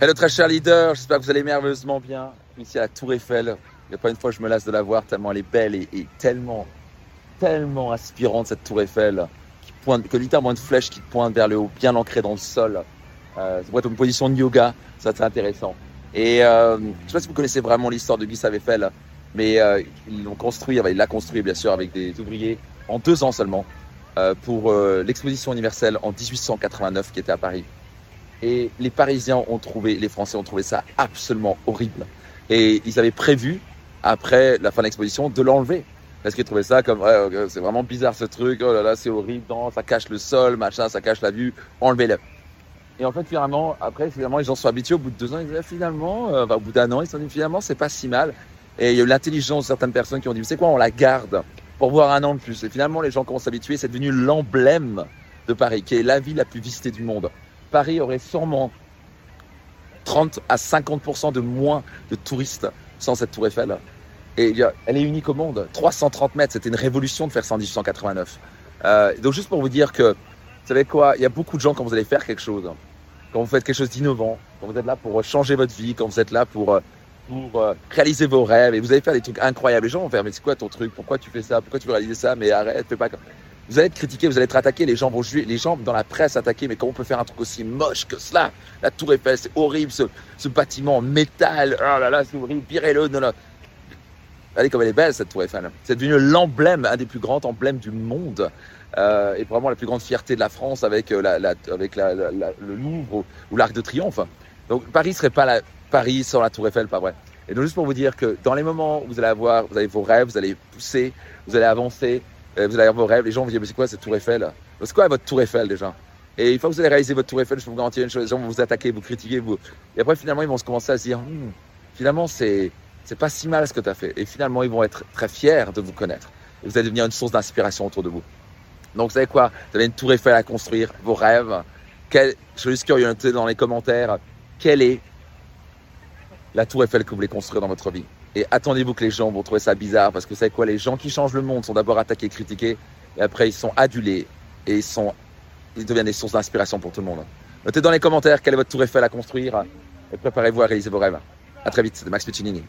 Hello très cher leader, j'espère que vous allez merveilleusement bien. Ici à la Tour Eiffel, il n'y a pas une fois je me lasse de la voir tellement elle est belle et, tellement, tellement inspirante cette Tour Eiffel, qui pointe, que littéralement une flèche qui pointe vers le haut, bien ancrée dans le sol. Euh, ça pourrait une position de yoga, ça c'est intéressant. Et euh, je ne sais pas si vous connaissez vraiment l'histoire de Gustave Eiffel, mais euh, ils l'ont construit, enfin, il l'a construit bien sûr avec des ouvriers en deux ans seulement euh, pour euh, l'exposition universelle en 1889 qui était à Paris. Et les Parisiens ont trouvé, les Français ont trouvé ça absolument horrible. Et ils avaient prévu, après la fin de l'exposition, de l'enlever. Parce qu'ils trouvaient ça comme, ouais, c'est vraiment bizarre ce truc, oh là là, c'est horrible, ça cache le sol, machin, ça cache la vue, enlevez-le. Et en fait, finalement, après, finalement, les gens sont habitués. Au bout de deux ans, ils disaient, finalement, euh, au bout d'un an, ils se sont dit, finalement, c'est pas si mal. Et il y a eu l'intelligence de certaines personnes qui ont dit, c'est quoi, on la garde pour voir un an de plus? Et finalement, les gens commencent à s'habituer. C'est devenu l'emblème de Paris, qui est la ville la plus visitée du monde. Paris aurait sûrement 30 à 50% de moins de touristes sans cette tour Eiffel. Et elle est unique au monde. 330 mètres, c'était une révolution de faire ça en 1889. Euh, donc juste pour vous dire que, vous savez quoi, il y a beaucoup de gens quand vous allez faire quelque chose, quand vous faites quelque chose d'innovant, quand vous êtes là pour changer votre vie, quand vous êtes là pour, euh, pour euh, réaliser vos rêves, et vous allez faire des trucs incroyables. Les gens vont faire, mais c'est quoi ton truc? Pourquoi tu fais ça? Pourquoi tu veux réaliser ça? Mais arrête, fais pas comme... Vous allez être critiqué, vous allez être attaqué, les gens vont jouer, les gens dans la presse attaquer, mais comment on peut faire un truc aussi moche que cela? La tour Eiffel, c'est horrible, ce, ce bâtiment en métal, oh là là, c'est horrible, virez-le, non, non. Regardez comme elle est belle cette tour Eiffel. C'est devenu l'emblème, un des plus grands emblèmes du monde. Euh, et vraiment la plus grande fierté de la France avec, euh, la, la- avec la- le Louvre ou, ou l'Arc de Triomphe. Donc Paris serait pas la, Paris sans la tour Eiffel, pas vrai. Et donc juste pour vous dire que dans les moments où vous allez avoir, vous avez vos rêves, vous allez pousser, vous allez avancer, vous allez avoir vos rêves, les gens vont dire mais c'est quoi cette tour Eiffel C'est quoi votre tour Eiffel déjà? Et une fois que vous allez réaliser votre tour Eiffel, je peux vous garantir une chose, les gens vont vous attaquer, vous critiquer, vous. Et après finalement ils vont se commencer à se dire Hmm, finalement c'est pas si mal ce que tu as fait. Et finalement ils vont être très fiers de vous connaître. Et vous allez devenir une source d'inspiration autour de vous. Donc vous savez quoi? Vous avez une tour Eiffel à construire, vos rêves. Quel, je suis juste curieux, dans les commentaires quelle est la tour Eiffel que vous voulez construire dans votre vie? Et attendez-vous que les gens vont trouver ça bizarre parce que vous savez quoi Les gens qui changent le monde sont d'abord attaqués, critiqués, et après ils sont adulés et ils, sont, deviennent des sources d'inspiration pour tout le monde. Notez dans les commentaires quelle est votre tour Eiffel à construire et préparez-vous à réaliser vos rêves. À très vite, c'était Max Piccinini.